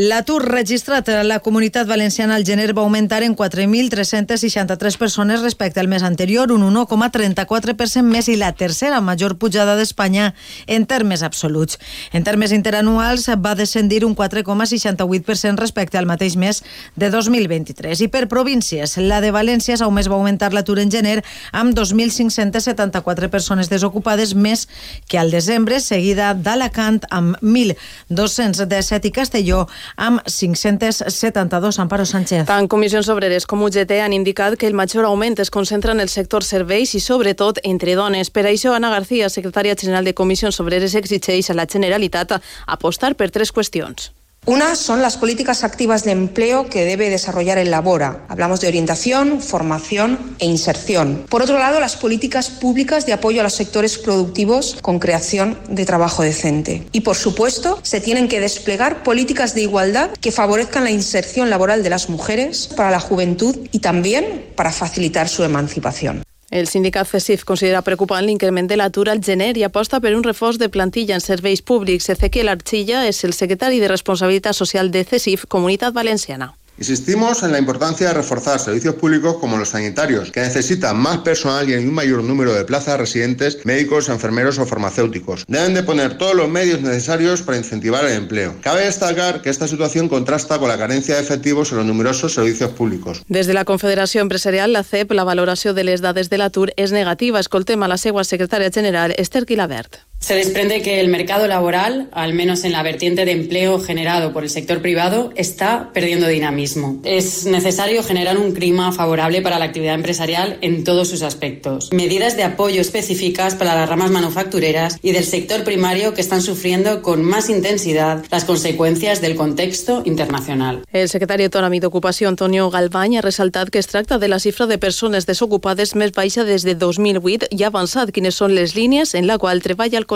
L'atur registrat a la comunitat valenciana al gener va augmentar en 4.363 persones respecte al mes anterior, un 1,34% més i la tercera major pujada d'Espanya en termes absoluts. En termes interanuals va descendir un 4,68% respecte al mateix mes de 2023. I per províncies, la de València només va augmentar l'atur en gener amb 2.574 persones desocupades més que al desembre, seguida d'Alacant amb 1.217 i Castelló amb 572. Amparo Sánchez. Tant Comissions Obreres com UGT han indicat que el major augment es concentra en el sector serveis i sobretot entre dones. Per això Ana García, secretària general de Comissions Obreres, exigeix a la Generalitat apostar per tres qüestions. Una son las políticas activas de empleo que debe desarrollar el Labora. Hablamos de orientación, formación e inserción. Por otro lado, las políticas públicas de apoyo a los sectores productivos con creación de trabajo decente. Y, por supuesto, se tienen que desplegar políticas de igualdad que favorezcan la inserción laboral de las mujeres, para la juventud y también para facilitar su emancipación. El sindicat FESIF considera preocupant l'increment de l'atur al gener i aposta per un reforç de plantilla en serveis públics. Ezequiel Archilla és el secretari de Responsabilitat Social de CESIF, Comunitat Valenciana. Insistimos en la importancia de reforzar servicios públicos como los sanitarios, que necesitan más personal y un mayor número de plazas residentes, médicos, enfermeros o farmacéuticos. Deben de poner todos los medios necesarios para incentivar el empleo. Cabe destacar que esta situación contrasta con la carencia de efectivos en los numerosos servicios públicos. Des de la Confederació Empresarial, la CEP, la valoració de les dades de l'atur és negativa. Escoltem a la seva secretària general, Esther Quilabert. Se desprende que el mercado laboral, al menos en la vertiente de empleo generado por el sector privado, está perdiendo dinamismo. Es necesario generar un clima favorable para la actividad empresarial en todos sus aspectos. Medidas de apoyo específicas para las ramas manufactureras y del sector primario que están sufriendo con más intensidad las consecuencias del contexto internacional. El secretari autonòmic d'Ocupació, Antonio Galvany, ha ressaltat que es tracta de la xifra de persones desocupades més baixa des de 2008 i ha avançat quines són les línies en la qual treballa el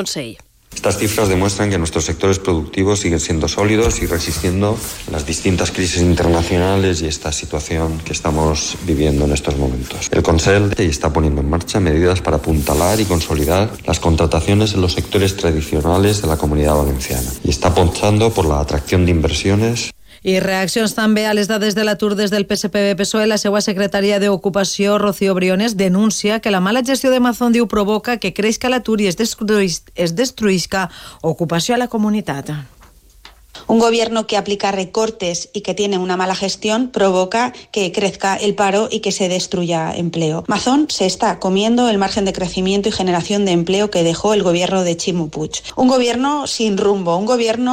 Estas cifras demuestran que nuestros sectores productivos siguen siendo sólidos y resistiendo las distintas crisis internacionales y esta situación que estamos viviendo en estos momentos. El Consell está poniendo en marcha medidas para apuntalar y consolidar las contrataciones en los sectores tradicionales de la comunidad valenciana y está apostando por la atracción de inversiones I reaccions també a les dades de l'atur des del PSPB-PSOE. La seva secretària d'Ocupació, Rocío Briones, denuncia que la mala gestió de Mazón diu provoca que creixca l'atur i es, destruïs, es destruïsca ocupació a la comunitat. Un gobierno que aplica recortes y que tiene una mala gestión provoca que crezca el paro y que se destruya empleo. Mazón se está comiendo el margen de crecimiento y generación de empleo que dejó el gobierno de Chimo Puig. Un gobierno sin rumbo, un gobierno